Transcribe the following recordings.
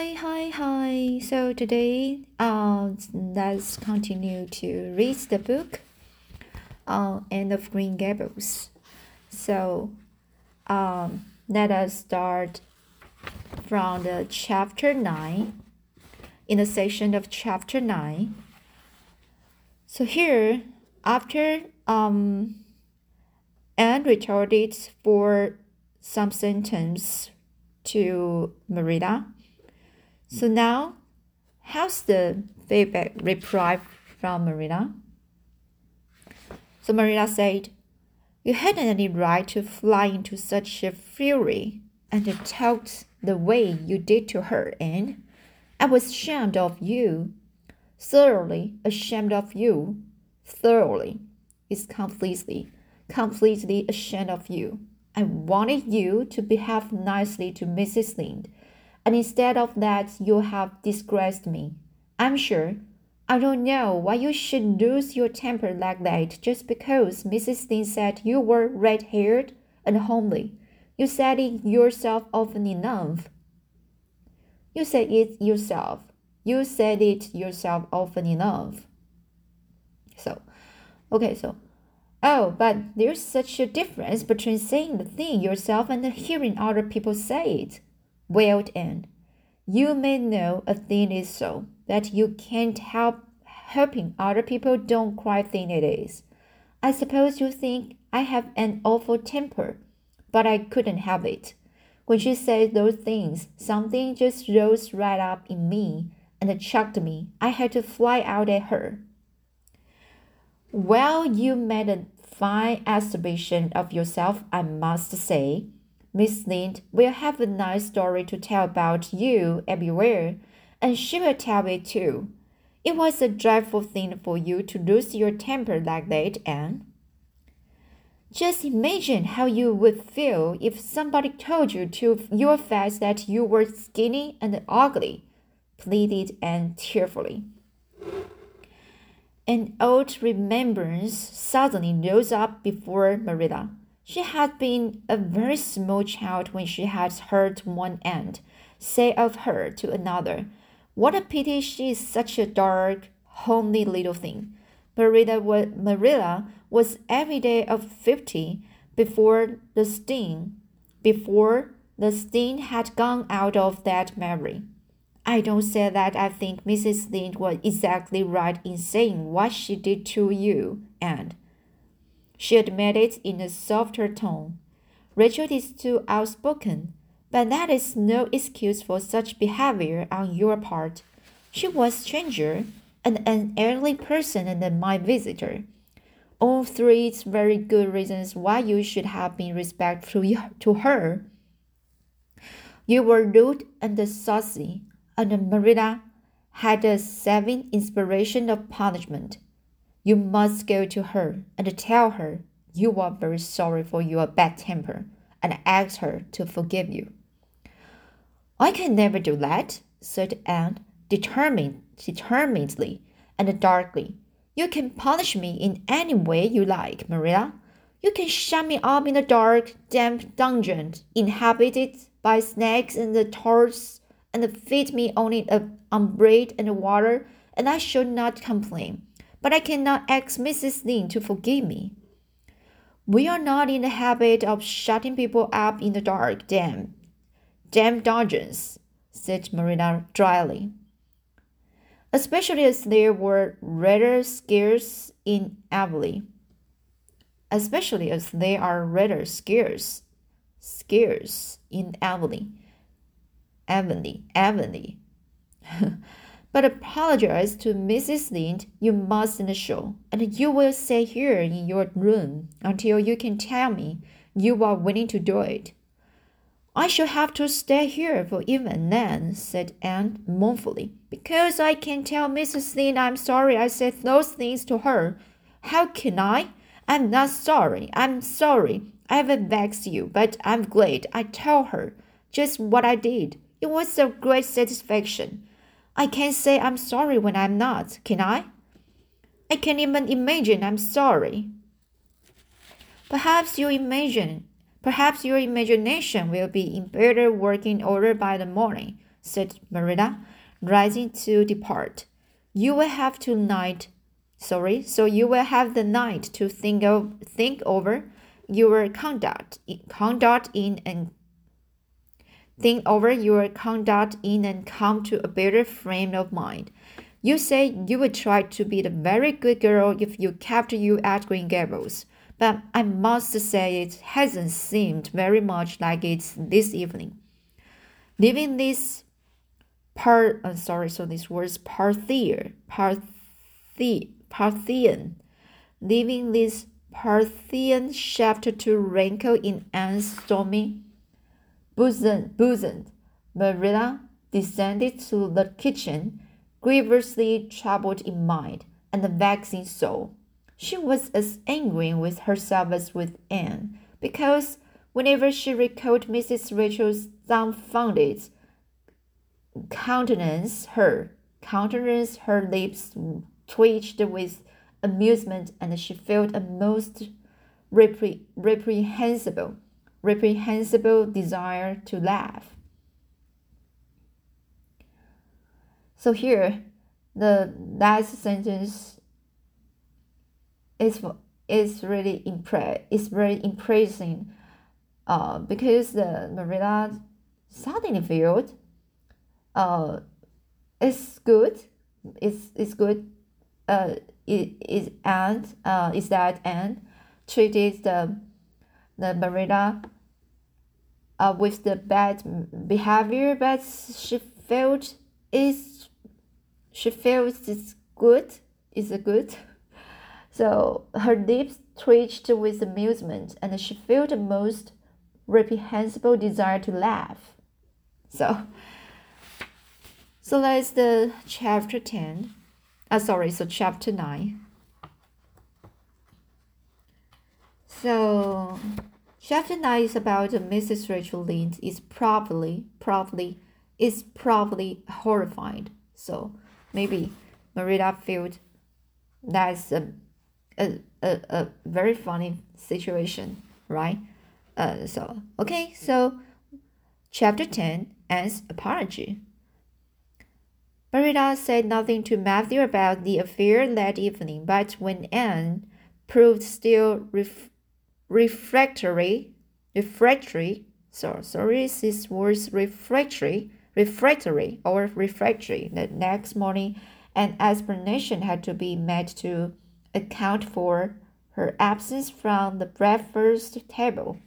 Hi, hi, hi. So today, uh, let's continue to read the book, uh, Anne of Green Gables. So, um, let us start from the chapter 9, in the section of chapter 9. So here, after um, Anne retorted for some sentence to Marilla. So now, how's the feedback reply from Marina? So Marina said, You hadn't any right to fly into such a fury and to talk the way you did to her, and I was ashamed of you, thoroughly ashamed of you, thoroughly. It's completely, completely ashamed of you. I wanted you to behave nicely to Mrs. Lynde, and instead of that, you have disgraced me. I'm sure. I don't know why you should lose your temper like that just because Mrs. Lynde said you were red haired and homely. You said it yourself often enough. You said it yourself. You said it yourself often enough. So, okay, so Oh, but there's such a difference between saying the thing yourself and hearing other people say it. Wailed Anne. You may know a thing is so, that you can't help helping other people don't quite think it is. I suppose you think I have an awful temper, but I couldn't help it. When she said those things, something just rose right up in me and chucked me. I had to fly out at her. Well, you made a fine exhibition of yourself, I must say. Miss Lynde will have a nice story to tell about you everywhere, and she will tell it too. It was a dreadful thing for you to lose your temper like that, Anne. Just imagine how you would feel if somebody told you to your face that you were skinny and ugly, pleaded Anne tearfully. An old remembrance suddenly rose up before Marilla. She had been a very small child when she had heard one aunt say of her to another, What a pity she is such a dark, homely little thing. Marilla was, Marilla was every day of fifty before the sting, before the sting had gone out of that memory. I don't say that I think Mrs. Lynde was exactly right in saying what she did to you, and she admitted in a softer tone. Rachel is too outspoken, but that is no excuse for such behavior on your part. She was stranger and an elderly person and my visitor. All three very good reasons why you should have been respectful to her. You were rude and saucy, and Marilla had a saving inspiration of punishment. You must go to her and tell her you are very sorry for your bad temper and ask her to forgive you. I can never do that, said Anne, determined, determinedly and darkly. You can punish me in any way you like, Marilla. You can shut me up in a dark, damp dungeon inhabited by snakes and the toads and feed me only on bread and water, and I should not complain. But I cannot ask Mrs. Lynde to forgive me. We are not in the habit of shutting people up in the dark, damn, damn dungeons, said Marina dryly. Especially as there were rather scarce in Avonlea. Especially as they are rather scarce, scarce in Avonlea. Emily, Emily. But apologize to Mrs. Lynde you mustn't show, and you will stay here in your room until you can tell me you are willing to do it. I shall have to stay here for even then, said Anne mournfully, because I can't tell Mrs. Lynde I'm sorry I said those things to her. How can I? I'm not sorry. I'm sorry. I haven't vexed you, but I'm glad I told her just what I did. It was a great satisfaction. I can't say I'm sorry when I'm not, can I? I can't even imagine I'm sorry. Perhaps you imagine, perhaps your imagination will be in better working order by the morning, said Marilla, rising to depart. You will have to night sorry, so you will have the night to think of think over your conduct conduct in and think over your conduct in and come to a better frame of mind. You say you would try to be the very good girl if you kept you at Green Gables, but I must say it hasn't seemed very much like it this evening. Leaving this part, I'm uh, sorry, so this word's Parthier, Parthier, Parthian, leaving this Parthian shaft to wrinkle in Anne's stormy bosom, bosom. Marilla descended to the kitchen grievously troubled in mind and vexed in soul. She was as angry with herself as with Anne, because whenever she recalled Mrs. Rachel's dumbfounded countenance, her countenance, her lips twitched with amusement, and she felt a most repre reprehensible, reprehensible desire to laugh. So here, the last sentence is is really impre is very impressing, uh, because the Marilla suddenly felt, uh, it's good, it's it's good, uh, it is and uh is that and treated the the Marilla uh, with the bad behavior, but she felt is she feels it's good, is good. So her lips twitched with amusement, and she felt a most reprehensible desire to laugh. So, so that's the chapter 10. Uh, sorry, so chapter 9. So, chapter 9 is about Mrs. Rachel Lynde is probably, probably, is probably horrified. So, maybe Marilla felt that's a, a, a, a very funny situation, right? Uh, so, okay, so chapter 10 ends apology. Marilla said nothing to Matthew about the affair that evening, but when Anne proved still ref refractory, refractory, so sorry, this was refractory, refractory or refractory. The next morning, an explanation had to be made to account for her absence from the breakfast table.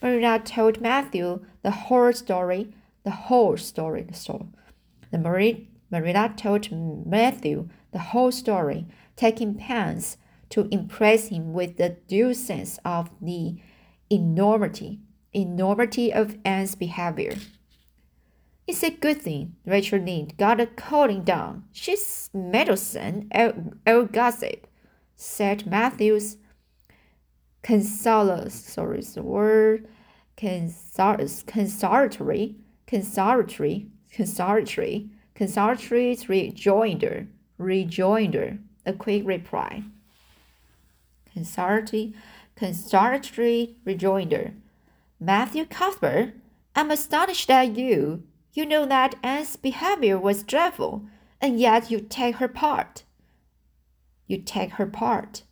Marina told Matthew the whole story, the whole story, story. The Marie, Marilla told Matthew the whole story, taking pains to impress him with the due sense of the enormity, enormity of Anne's behavior. It's a good thing Rachel Lynde got a calling down. She's meddlesome, old gossip, said Matthews. Consolatory, sorry, the word consolatory, consolatory, consolatory, consolatory rejoinder, rejoinder, a quick reply. Consolatory, rejoinder. Matthew Cuthbert, I'm astonished at you. You know that Anne's behavior was dreadful, and yet you take her part. You take her part.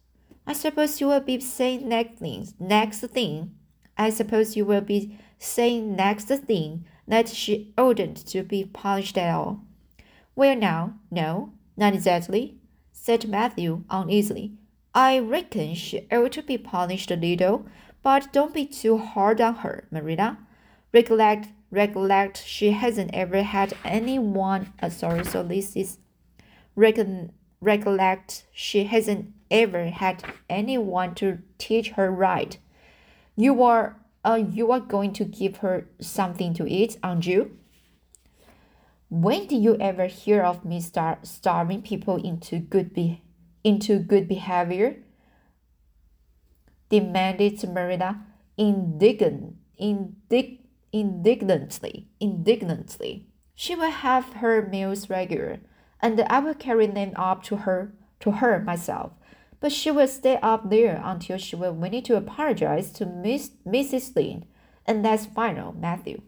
I suppose you will be saying next thing. Next thing. I suppose you will be saying next thing that she oughtn't to be punished at all. Well, now, no, not exactly, said Matthew uneasily. I reckon she ought to be punished a little, but don't be too hard on her, Marina. Recollect recollect she hasn't ever had anyone uh, sorry so this is recon, recollect she hasn't ever had anyone to teach her right you are uh, you are going to give her something to eat aren't you when did you ever hear of me star- starving people into good be- into good behavior demanded marilla indignant indignant indignantly, indignantly. She will have her meals regular, and I will carry them up to her to her myself. But she will stay up there until she will need to apologize to Miss Mrs. Lin, and that's final, Matthew.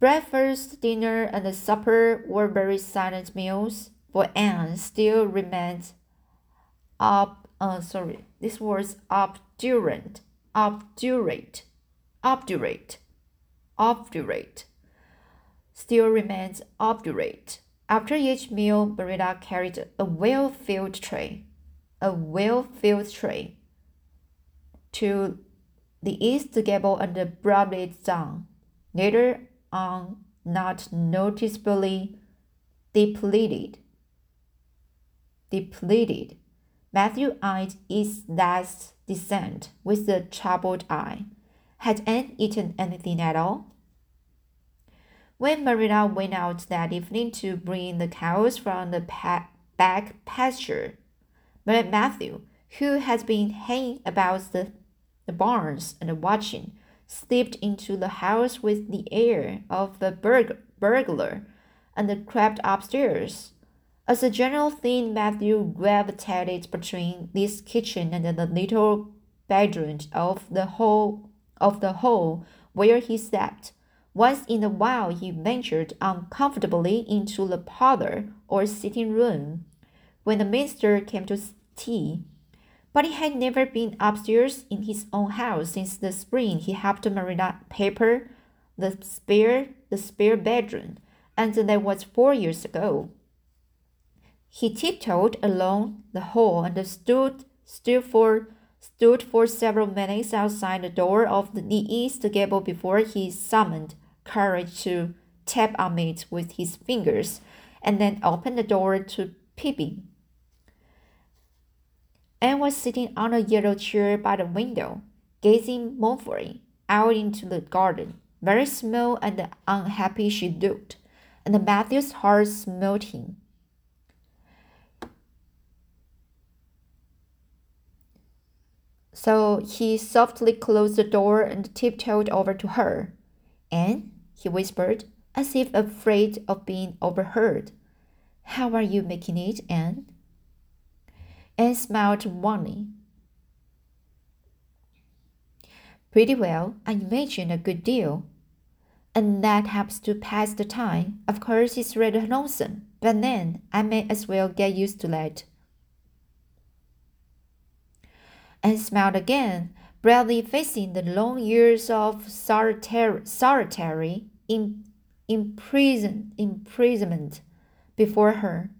Breakfast, dinner, and supper were very silent meals, for Anne still remained up. Uh, sorry, this was obdurate, obdurate, obdurate, obdurate. Still remains obdurate. After each meal, Merida carried a well-filled tray, a well-filled tray, to the east gable and brought it down. Later on, not noticeably depleted. Depleted. Matthew eyed its last descent with a troubled eye. Had Anne eaten anything at all? When Marilla went out that evening to bring the cows from the pa back pasture, Matthew, who had been hanging about the, the barns and watching, slipped into the house with the air of a burg burglar and crept upstairs. As a general thing, Matthew gravitated between this kitchen and the little bedroom of the hall of the hall where he slept. Once in a while, he ventured uncomfortably into the parlor or sitting room when the minister came to tea. But he had never been upstairs in his own house since the spring he helped Marilla paper the spare the spare bedroom, and that was four years ago. He tiptoed along the hall and stood stood for stood for several minutes outside the door of the east gable before he summoned courage to tap on it with his fingers and then opened the door to in. Anne was sitting on a yellow chair by the window, gazing mournfully out into the garden. Very small and unhappy she looked, and Matthew's heart smote him. So he softly closed the door and tiptoed over to her. Anne, he whispered, as if afraid of being overheard. How are you making it, Anne? Anne smiled wanly. Pretty well, I imagine a good deal. And that helps to pass the time. Of course, it's rather lonesome, but then I may as well get used to that. Anne smiled again, bravely facing the long years of solitary, solitary in, imprison, imprisonment before her,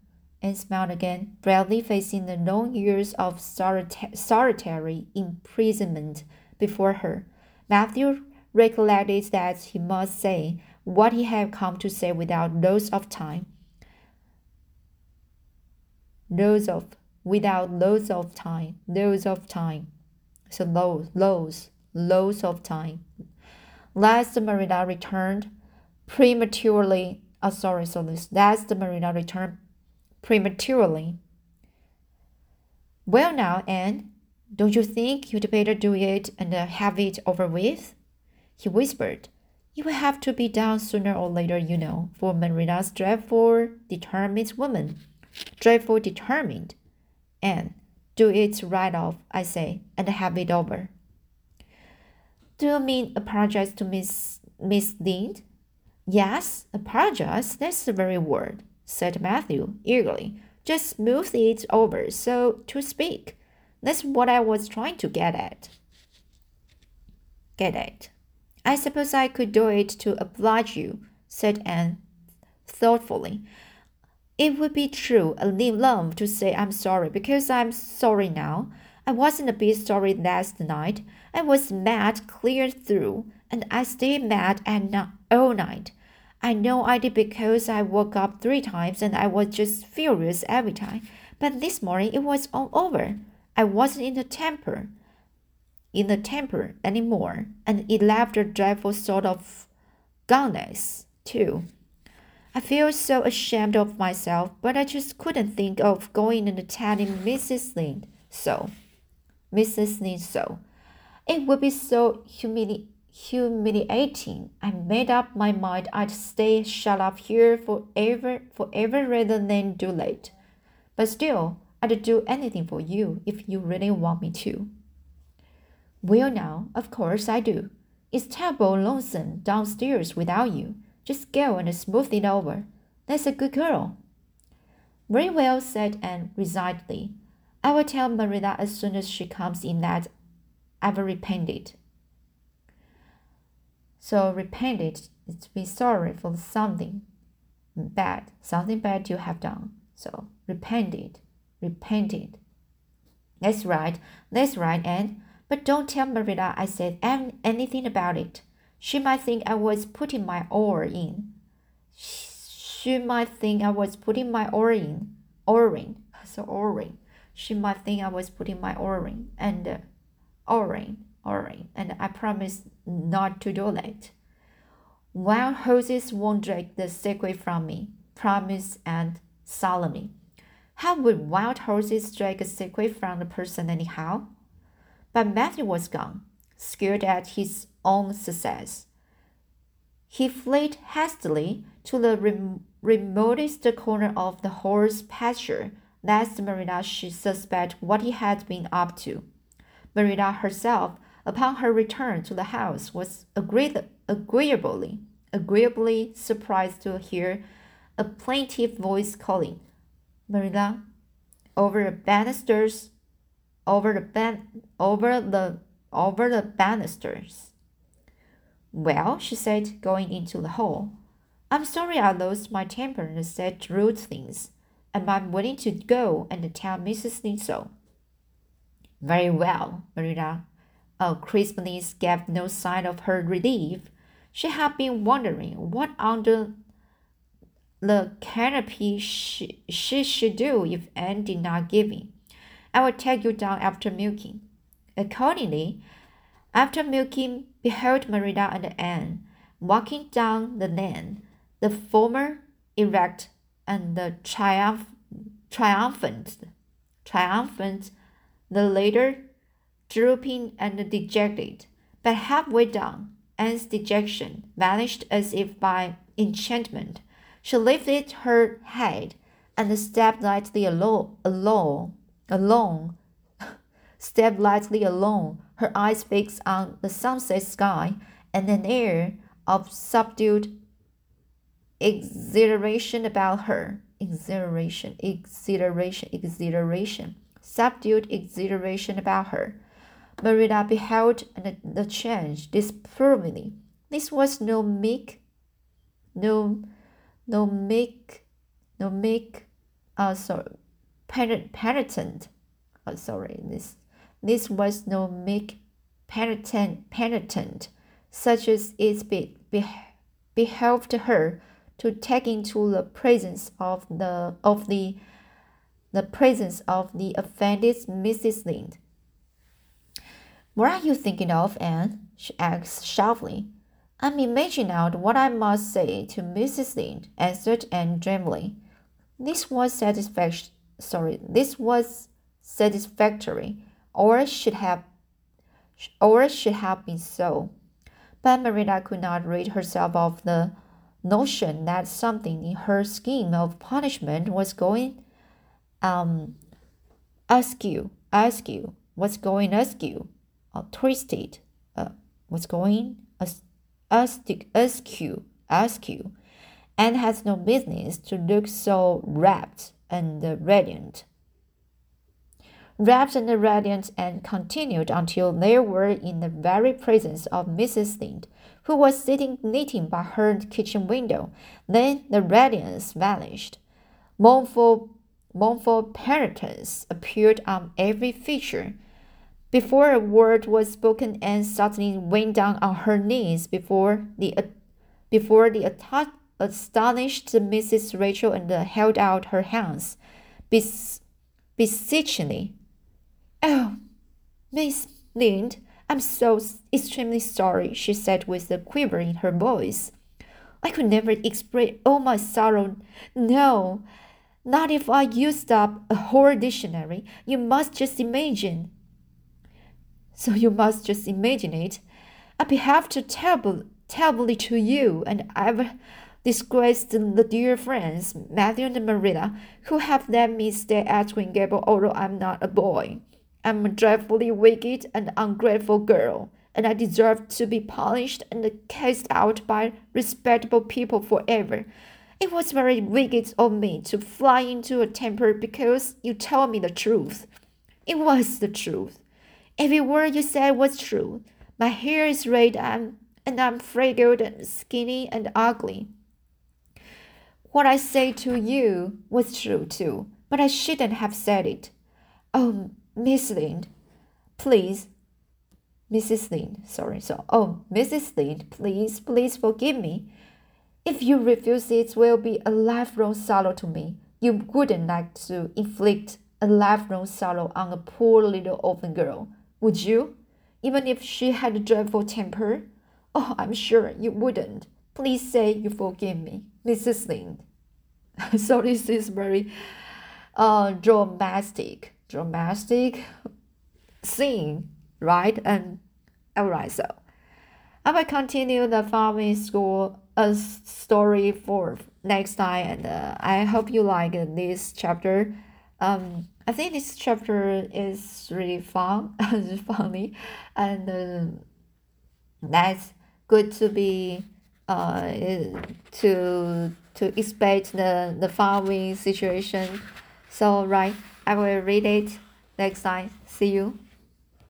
and smiled again, bravely facing the long years of solita solitary imprisonment before her. Matthew recollected that he must say what he had come to say without loss of time. Loss of without loss of time, loss of time. So loss, loss, loss of time. Last Marina returned prematurely. Oh, sorry, so this last Marina returned prematurely. Well, now, Anne, don't you think you'd better do it and have it over with? He whispered. You will have to be down sooner or later, you know, for Marina's dreadful, determined woman. Dreadful determined. Anne, do it right off, I say, and have it over. Do you mean apologize to Miss Miss Lynde? Yes, apologize, that's the very word, said Matthew eagerly. Just smooth it over, so to speak. That's what I was trying to get at. Get at. I suppose I could do it to oblige you, said Anne thoughtfully. It would be true a love to say I'm sorry because I'm sorry now. I wasn't a bit sorry last night. I was mad clear through, and I stayed mad not all night. I know I did because I woke up three times and I was just furious every time. But this morning it was all over. I wasn't in the temper, in the temper anymore, and it left a dreadful sort of gungness too. I feel so ashamed of myself, but I just couldn't think of going and telling Mrs. Lynde so. Mrs. Lynde so. It would be so humili humiliating. I made up my mind I'd stay shut up here forever, forever rather than do late. But still, I'd do anything for you if you really want me to. Well, now, of course I do. It's terrible lonesome downstairs without you. Just go and smooth it over. That's a good girl. Very well, said Anne resignedly. I will tell Marilla as soon as she comes in that I've repented. So repented is to be sorry for something bad, something bad you have done. So repented, repented. That's right, that's right, Anne. But don't tell Marilla I said anything about it. She might think I was putting my oar in. She might think I was putting my oar in. Oaring. So oaring. She might think I was putting my oaring and uh, oaring. And I promise not to do that. Wild horses won't drag the secret from me. Promise and solemnly. How would wild horses drag a secret from a person anyhow? But Matthew was gone, scared at his own success. He fled hastily to the rem remotest corner of the horse pasture, lest Marilla should suspect what he had been up to. Marilla herself, upon her return to the house, was agreeably, agreeably surprised to hear a plaintive voice calling, Marilla, over the banisters over the ban over the over the banisters. Well, she said, going into the hall. I'm sorry I lost my temper and said rude things, and I'm willing to go and tell Mrs. Lynde so. Very well, Marilla. Oh, Crispinus gave no sign of her relief. She had been wondering what under the canopy she, she should do if Anne did not give in. I will take you down after milking. Accordingly, after milking, behold Marilla and Anne walking down the lane, the former erect and the triumph, triumphant, triumphant, the latter drooping and dejected. But halfway down, Anne's dejection vanished as if by enchantment. She lifted her head and stepped lightly along, along alone, stepped lightly along, her eyes fixed on the sunset sky and an air of subdued exhilaration about her. Exhilaration, exhilaration, exhilaration, subdued exhilaration about her. Marilla beheld the change disapprovingly. This was no meek, no, no meek, no meek, uh, sorry, penitent. Oh, sorry, this this was no meek penitent, penitent, such as it be, be, behoved her to take into the presence of the of the the presence of the offended Mrs. Lynde. What are you thinking of, Anne? she asked sharply. I'm imagining out what I must say to Mrs. Lynde, answered Anne dreamily. This was satisfaction sorry, this was satisfactory, or should have, or should have been so. But Marilla could not rid herself of the notion that something in her scheme of punishment was going um askew, askew, what's going askew, uh, twisted, uh, what's going as, askew, askew, and has no business to look so rapt and radiant. Wrapped in the radiance, and continued until they were in the very presence of Mrs. Lynde, who was sitting knitting by her kitchen window. Then the radiance vanished. Mournful, mournful penitence appeared on every feature. Before a word was spoken, Anne suddenly went down on her knees before the before the astonished Mrs. Rachel and held out her hands, bes beseechingly. Oh, Miss Lynde, I'm so extremely sorry, she said with a quiver in her voice. I could never express all my sorrow. No, not if I used up a whole dictionary. You must just imagine. So you must just imagine it. I behaved terrible, terribly to you, and I've disgraced the dear friends, Matthew and Marilla, who have let me stay at Green Gable although I'm not a boy. I'm a dreadfully wicked and ungrateful girl, and I deserve to be punished and cast out by respectable people forever. It was very wicked of me to fly into a temper because you told me the truth. It was the truth. Every word you said was true. My hair is red and, and I'm fragile and skinny and ugly. What I say to you was true too, but I shouldn't have said it. Oh, Miss Lynde, please. Mrs. Lynde, sorry. So, oh, Mrs. Lynde, please, please forgive me. If you refuse, it will be a lifelong sorrow to me. You wouldn't like to inflict a lifelong sorrow on a poor little orphan girl, would you? Even if she had a dreadful temper? Oh, I'm sure you wouldn't. Please say you forgive me, Mrs. Lynde. so this is very uh, dramatic, dramatic scene, right? And all right, so I will continue the farming school a story for next time, and uh, I hope you like this chapter. Um, I think this chapter is really fun, funny, and uh, that's good to be uh to to expect the the following situation. So right, I will read it next time. See you.